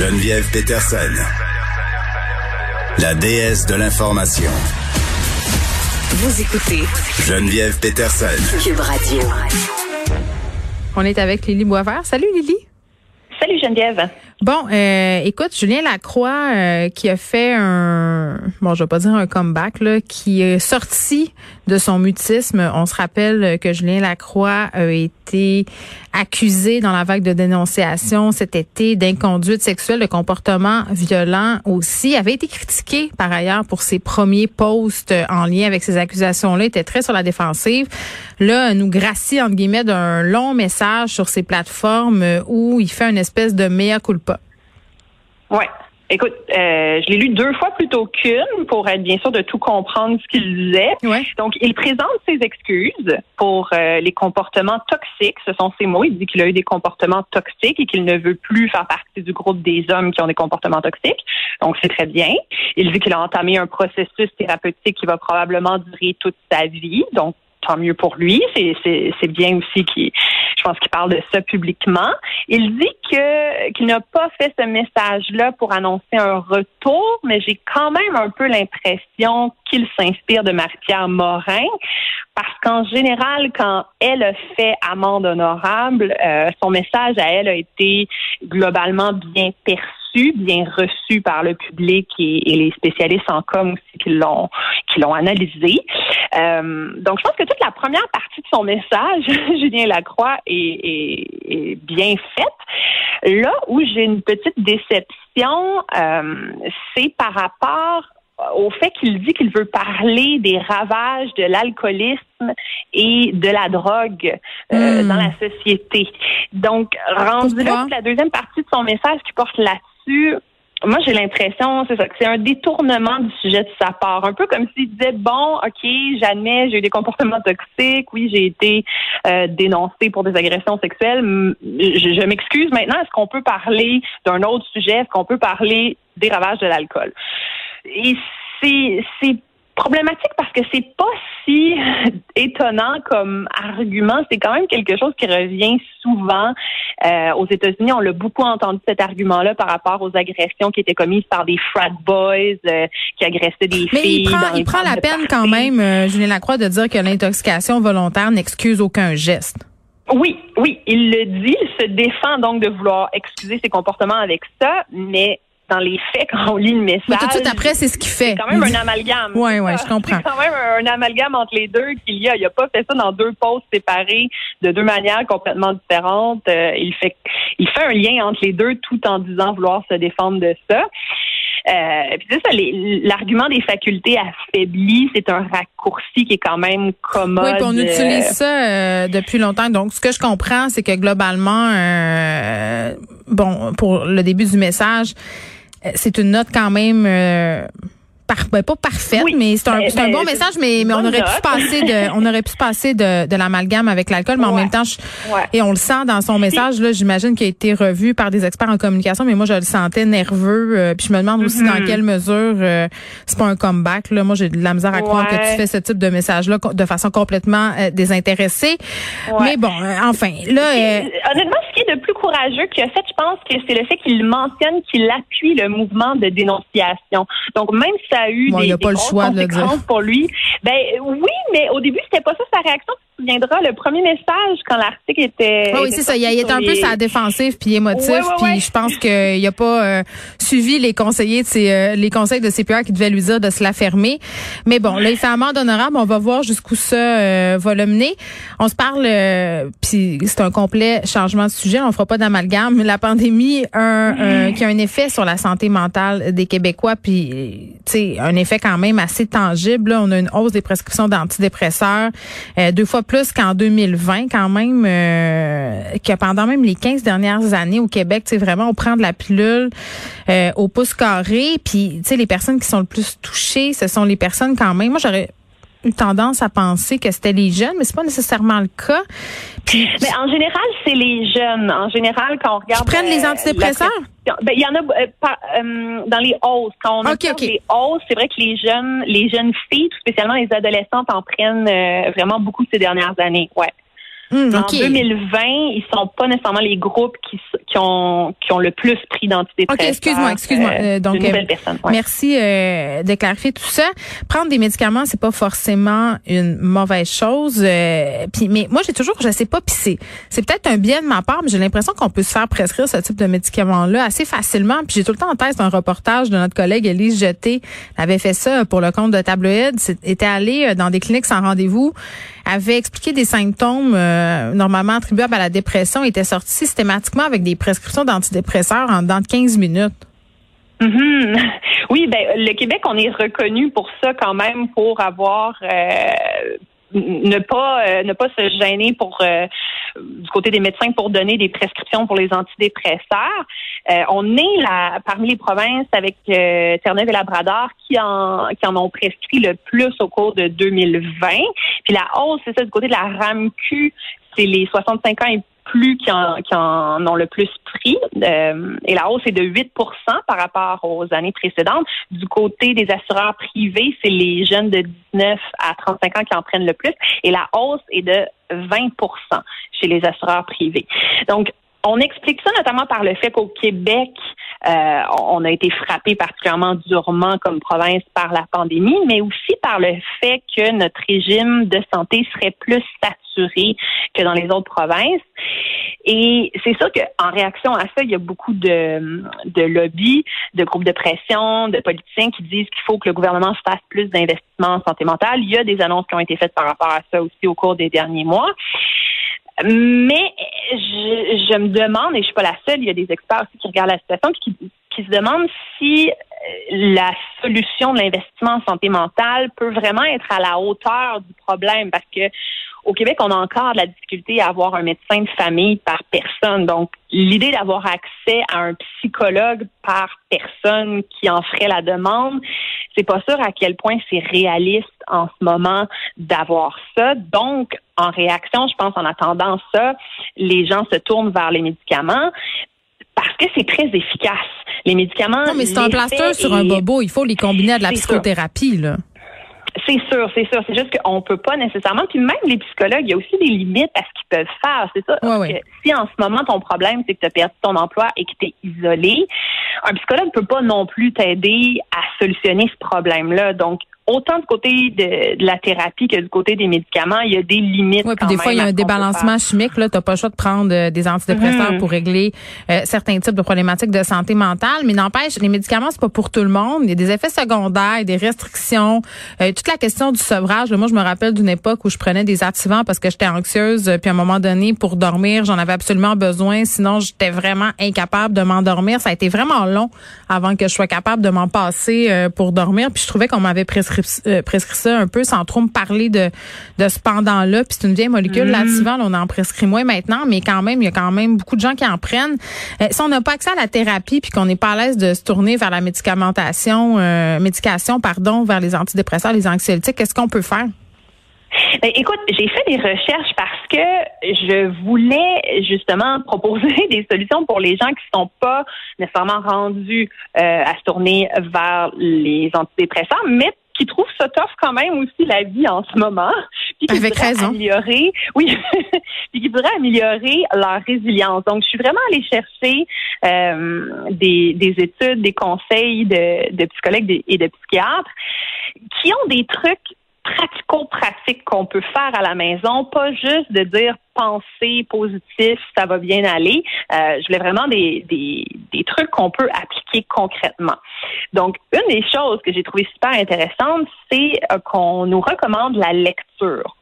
Geneviève Peterson, la déesse de l'information. Vous écoutez Geneviève Peterson. Cube Radio. On est avec Lily Boisvert. Salut Lily. Salut Geneviève. Bon, euh, écoute, Julien Lacroix euh, qui a fait un, bon, je vais pas dire un comeback là, qui est sorti de son mutisme. On se rappelle que Julien Lacroix a été accusé dans la vague de dénonciation cet été d'inconduite sexuelle, de comportement violent aussi. avait été critiqué par ailleurs pour ses premiers posts en lien avec ces accusations-là. était très sur la défensive. Là, nous gracie entre guillemets d'un long message sur ses plateformes où il fait une espèce de mea culpa Ouais. Écoute, euh, je l'ai lu deux fois plutôt qu'une pour être bien sûr de tout comprendre ce qu'il disait. Ouais. Donc, il présente ses excuses pour euh, les comportements toxiques. Ce sont ses mots. Il dit qu'il a eu des comportements toxiques et qu'il ne veut plus faire partie du groupe des hommes qui ont des comportements toxiques. Donc, c'est très bien. Il dit qu'il a entamé un processus thérapeutique qui va probablement durer toute sa vie. Donc, tant mieux pour lui. C'est bien aussi qu'il je pense qu'il parle de ça publiquement. Il dit que qu'il n'a pas fait ce message-là pour annoncer un retour, mais j'ai quand même un peu l'impression qu'il s'inspire de Marie-Pierre Morin, parce qu'en général, quand elle a fait amende honorable, euh, son message à elle a été globalement bien perçu bien reçu par le public et, les spécialistes en com aussi qui l'ont qui l'ont analysé. Euh, donc, je pense que toute la première partie de son message, Julien Lacroix, est, est, bien faite. Là où j'ai une petite déception, euh, c'est par rapport au fait qu'il dit qu'il veut parler des ravages de l'alcoolisme et de la drogue euh, hmm. dans la société. Donc, rendu là, la deuxième partie de son message qui porte là-dessus, moi, j'ai l'impression, c'est ça, que c'est un détournement du sujet de sa part. Un peu comme s'il disait, bon, OK, j'admets, j'ai eu des comportements toxiques, oui, j'ai été euh, dénoncé pour des agressions sexuelles. Je, je m'excuse maintenant, est-ce qu'on peut parler d'un autre sujet? Est-ce qu'on peut parler des ravages de l'alcool? Et c'est problématique parce que c'est pas si étonnant comme argument. C'est quand même quelque chose qui revient souvent euh, aux États-Unis. On l'a beaucoup entendu cet argument-là par rapport aux agressions qui étaient commises par des frat boys euh, qui agressaient des Mais filles. Mais il prend, il prend la peine quand même, euh, Julien Lacroix, de dire que l'intoxication volontaire n'excuse aucun geste. Oui, oui, il le dit. Il se défend donc de vouloir excuser ses comportements avec ça, mais dans les faits, quand on lit le message. Mais tout de suite après, c'est ce qu'il fait. C'est quand même un amalgame. Oui, oui, je comprends. C'est quand même un, amalgame entre les deux qu'il y a. Il n'a pas fait ça dans deux postes séparés de deux manières complètement différentes. Euh, il fait, il fait un lien entre les deux tout en disant vouloir se défendre de ça. Euh, puis c'est ça, l'argument des facultés affaiblies, c'est un raccourci qui est quand même commode. Oui, puis on utilise ça euh, depuis longtemps. Donc, ce que je comprends, c'est que globalement, euh, bon, pour le début du message, c'est une note quand même euh, ben, pas parfaite, mais c'est un, ben, un, bon ben, message, mais, mais on aurait pu passer de, on aurait pu passer de, de l'amalgame avec l'alcool, mais en même temps, et on le sent dans son message là, j'imagine qu'il a été revu par des experts en communication, mais moi je le sentais nerveux, euh, puis je me demande aussi dans mm-hmm. quelle mesure euh, c'est pas un comeback là. Moi j'ai de la misère à croire que tu fais ce type de message là de façon complètement euh, désintéressée. Mais bon, enfin là. honnêtement, de plus courageux qu'il a fait, je pense que c'est le fait qu'il mentionne qu'il appuie le mouvement de dénonciation. Donc même si a eu des, pas le choix de pour lui. Ben oui, mais au début, c'était pas ça sa réaction souviendras, le premier message quand l'article était. oui, c'est ça. Il est un peu sa défensive puis émotif. puis je pense qu'il a pas euh, suivi les conseillers de ses, euh, les conseils de CPR qui devaient lui dire de se la fermer. Mais bon, là, il fait amende honorable. On va voir jusqu'où ça euh, va le mener. On se parle, puis c'est un complet changement de sujet. On fera pas d'amalgame. La pandémie un, qui a un effet sur la santé mentale des Québécois, puis un effet quand même assez tangible. On a une hausse des prescriptions d'antidépresseurs, deux fois plus qu'en 2020 quand même, euh, que pendant même les 15 dernières années au Québec, tu vraiment on prend de la pilule euh, au pouce carré, puis tu sais les personnes qui sont le plus touchées, ce sont les personnes quand même. Moi j'aurais eu tendance à penser que c'était les jeunes, mais c'est pas nécessairement le cas. mais en général, c'est les jeunes. En général, quand on regarde. Qui prennent les euh, antidépresseurs? Ben, il y en a euh, dans les hausses. Quand on regarde les hausses, c'est vrai que les jeunes, les jeunes filles, tout spécialement les adolescentes, en prennent vraiment beaucoup ces dernières années. Ouais. Hmm, en 2020, ils sont pas nécessairement les groupes qui, qui ont qui ont le plus pris d'antidépresseurs. OK, excuse-moi, excuse-moi. Euh, euh, donc euh, merci euh, de clarifier tout ça. Prendre des médicaments, c'est pas forcément une mauvaise chose. puis mais moi j'ai toujours je sais pas pisser. C'est peut-être un bien de ma part, mais j'ai l'impression qu'on peut se faire prescrire ce type de médicaments là assez facilement. Puis j'ai tout le temps en tête un reportage de notre collègue Elise Jeté, elle avait fait ça pour le compte de Tabloïd, était allée dans des cliniques sans rendez-vous avait expliqué des symptômes euh, normalement attribuables à la dépression, était sorti systématiquement avec des prescriptions d'antidépresseurs en dedans de 15 minutes. Mm-hmm. Oui, ben le Québec, on est reconnu pour ça quand même, pour avoir euh, ne pas euh, ne pas se gêner pour euh, du côté des médecins pour donner des prescriptions pour les antidépresseurs. Euh, on est là parmi les provinces avec Terre-Neuve et Labrador qui en qui en ont prescrit le plus au cours de 2020. Puis la hausse, c'est ça du côté de la RAMQ, c'est les 65 ans et plus qui en, ont le plus pris. Euh, et la hausse est de 8 par rapport aux années précédentes. Du côté des assureurs privés, c'est les jeunes de 19 à 35 ans qui en prennent le plus. Et la hausse est de 20% chez les assureurs privés. Donc, on explique ça notamment par le fait qu'au Québec, euh, on a été frappé particulièrement durement comme province par la pandémie, mais aussi par le fait que notre régime de santé serait plus que dans les autres provinces. Et c'est sûr qu'en réaction à ça, il y a beaucoup de, de lobbies, de groupes de pression, de politiciens qui disent qu'il faut que le gouvernement fasse plus d'investissements en santé mentale. Il y a des annonces qui ont été faites par rapport à ça aussi au cours des derniers mois. Mais je, me demande, et je suis pas la seule, il y a des experts aussi qui regardent la situation qui, qui se demandent si euh, la solution de l'investissement en santé mentale peut vraiment être à la hauteur du problème parce que au Québec, on a encore de la difficulté à avoir un médecin de famille par personne. Donc, l'idée d'avoir accès à un psychologue par personne qui en ferait la demande, c'est pas sûr à quel point c'est réaliste en ce moment d'avoir ça. Donc, en réaction, je pense en attendant ça, les gens se tournent vers les médicaments parce que c'est très efficace. Les médicaments. Non, mais c'est un plaster sur un bobo. Il faut les combiner à de la psychothérapie, là. C'est sûr, c'est sûr. C'est juste qu'on peut pas nécessairement. Puis même les psychologues, il y a aussi des limites à ce qu'ils peuvent faire. C'est ça. Si en ce moment ton problème c'est que tu as perdu ton emploi et que tu es isolé, un psychologue ne peut pas non plus t'aider à solutionner ce problème-là. Donc autant du côté de, la thérapie que du côté des médicaments, il y a des limites. Oui, puis des fois, il y a un débalancement chimique. Là, t'as pas le choix de prendre euh, des antidépresseurs mm-hmm. pour régler euh, certains types de problématiques de santé mentale. Mais n'empêche, les médicaments, c'est pas pour tout le monde. Il y a des effets secondaires, des restrictions. Euh, toute la question du sevrage. moi, je me rappelle d'une époque où je prenais des activants parce que j'étais anxieuse. Puis à un moment donné, pour dormir, j'en avais absolument besoin. Sinon, j'étais vraiment incapable de m'endormir. Ça a été vraiment long avant que je sois capable de m'en passer pour dormir. Puis je trouvais qu'on m'avait prescrit euh, prescrit, ça un peu sans trop me parler de, de ce pendant-là. Puis c'est une vieille molécule. Mm. on en prescrit moins maintenant, mais quand même, il y a quand même beaucoup de gens qui en prennent. Euh, si on n'a pas accès à la thérapie puis qu'on n'est pas à l'aise de se tourner vers la médicamentation, euh, médication, pardon, vers les antidépresseurs, les anxiolytiques, qu'est-ce qu'on peut faire? Ben, écoute, j'ai fait des recherches parce que je voulais justement proposer des solutions pour les gens qui ne sont pas nécessairement rendus à se tourner vers les antidépresseurs, mais qui trouvent ça tough quand même aussi la vie en ce moment. Puis qui Avec raison. Améliorer, oui, puis qui voudraient améliorer leur résilience. Donc, je suis vraiment allée chercher euh, des, des études, des conseils de, de psychologues et de psychiatres qui ont des trucs pratico-pratiques qu'on peut faire à la maison, pas juste de dire penser positif, ça va bien aller. Euh, je voulais vraiment des, des, des trucs qu'on peut appliquer concrètement. Donc, une des choses que j'ai trouvé super intéressante, c'est euh, qu'on nous recommande la lecture.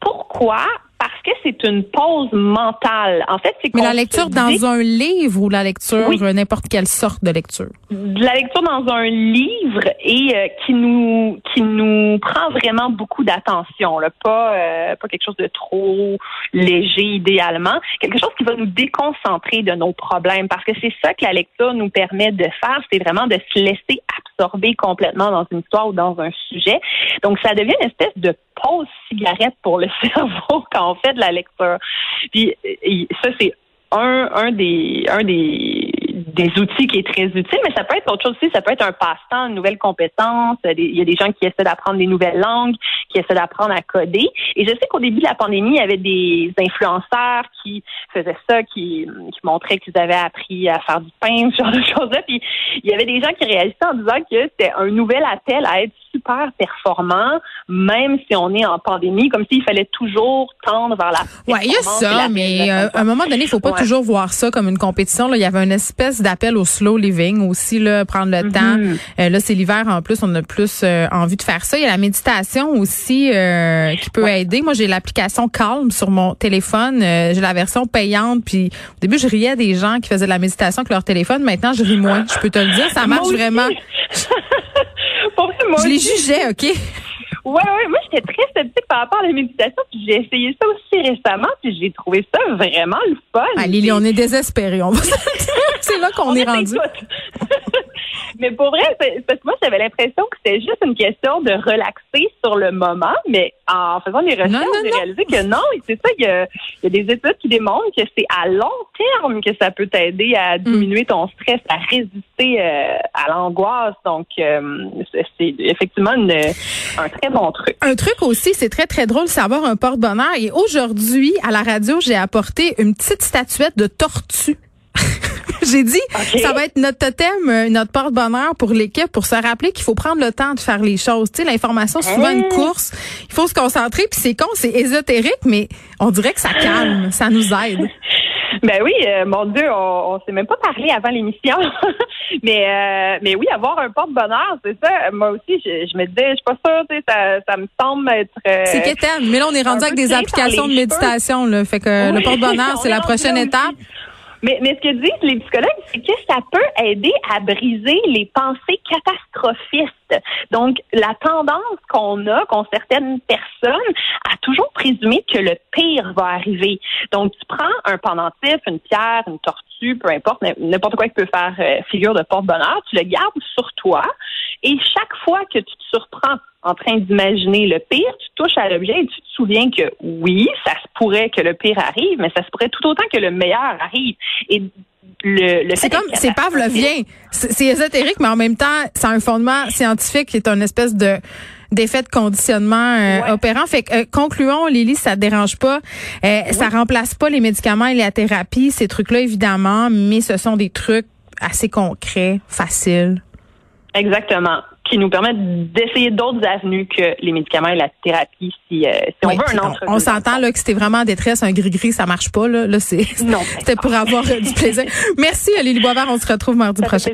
Pourquoi? Parce que c'est une pause mentale. En fait, c'est Mais la lecture dans un livre ou la lecture, n'importe quelle sorte de lecture? La lecture dans un livre et euh, qui nous qui nous prend vraiment beaucoup d'attention. Pas, euh, pas quelque chose de trop léger idéalement. Quelque chose qui va nous déconcentrer de nos problèmes. Parce que c'est ça que la lecture nous permet de faire, c'est vraiment de se laisser absorber complètement dans une histoire ou dans un sujet. Donc, ça devient une espèce de pause cigarette pour le cerveau quand on fait de la lecture. Puis ça, c'est un, un des un des, des outils qui est très utile, mais ça peut être autre chose aussi. Ça peut être un passe-temps, une nouvelle compétence. Il y a des gens qui essaient d'apprendre des nouvelles langues, qui essaient d'apprendre à coder. Et je sais qu'au début de la pandémie, il y avait des influenceurs qui faisaient ça, qui, qui montraient qu'ils avaient appris à faire du pain, ce genre de choses-là. Puis il y avait des gens qui réagissaient en disant que c'était un nouvel appel à être performant, même si on est en pandémie, comme s'il fallait toujours tendre vers la Ouais, il y a ça, mais euh, à un moment donné, il faut pas toujours voir ça comme une compétition. Là, il y avait une espèce d'appel au slow living aussi, là, prendre le temps. Mm-hmm. Euh, là, c'est l'hiver en plus, on a plus euh, envie de faire ça. Il y a la méditation aussi qui peut aider. Moi, j'ai l'application Calm sur mon téléphone. j'ai la version payante. Puis au début, je riais des gens qui faisaient de la méditation avec leur téléphone. Maintenant, je ris moins. Je peux te le dire, ça marche vraiment. je les jugeais, OK? Ouais, ouais, moi j'étais très sceptique par rapport à la méditation, puis j'ai essayé ça aussi récemment, puis j'ai trouvé ça vraiment le fun. Ah, Lily, on est désespérés, on va C'est là qu'on est rendu. mais pour vrai, parce que moi j'avais l'impression que c'était juste une question de relaxer sur le moment, mais en faisant des recherches, j'ai réalisé que non, c'est ça, il y, a, il y, a, des études qui démontrent que c'est à long terme que ça peut t'aider à mm. diminuer ton stress, à résister euh, à l'angoisse. Donc, euh, c'est effectivement une, un très bon truc. Un truc aussi, c'est très, très drôle, c'est avoir un porte-bonheur. Et aujourd'hui, à la radio, j'ai apporté une petite statuette de tortue. J'ai dit, ça va être notre totem, euh, notre porte-bonheur pour l'équipe, pour se rappeler qu'il faut prendre le temps de faire les choses. Tu sais, l'information, c'est souvent une course. Il faut se concentrer, puis c'est con, c'est ésotérique, mais on dirait que ça calme, ça nous aide. Ben oui, euh, mon Dieu, on, on s'est même pas parlé avant l'émission. mais euh, mais oui, avoir un porte-bonheur, c'est ça. Moi aussi, je, me disais, je suis pas sûre, tu sais, ça, ça me semble être. Euh, c'est quétaine. Mais là, on est rendu avec des applications de méditation, là. Fait que le porte-bonheur, c'est la prochaine étape. Mais, mais ce que disent les psychologues, c'est que ça peut aider à briser les pensées catastrophistes. Donc, la tendance qu'on a, qu'ont certaines personnes, à toujours présumer que le pire va arriver. Donc, tu prends un pendentif, une pierre, une tortue, peu importe, n'importe quoi qui peut faire euh, figure de porte-bonheur, tu le gardes sur toi et chaque fois que tu te surprends en train d'imaginer le pire, tu touches à l'objet et tu te souviens que oui, ça se pourrait que le pire arrive, mais ça se pourrait tout autant que le meilleur arrive. Et le, le c'est comme c'est pavlovien c'est ésotérique mais en même temps c'est un fondement scientifique qui est une espèce de d'effet de conditionnement euh, opérant. Fait que, euh, concluons, Lily, ça te dérange pas. Euh, Ça remplace pas les médicaments et la thérapie, ces trucs-là, évidemment, mais ce sont des trucs assez concrets, faciles. Exactement qui nous permettent d'essayer d'autres avenues que les médicaments et la thérapie si, euh, si on veut un entre On, s'entend là que c'était vraiment en détresse, un gris-gris, ça marche pas. Là, là c'est, c'était pour avoir du plaisir. Merci Lily Boisvert, on se retrouve mardi prochain.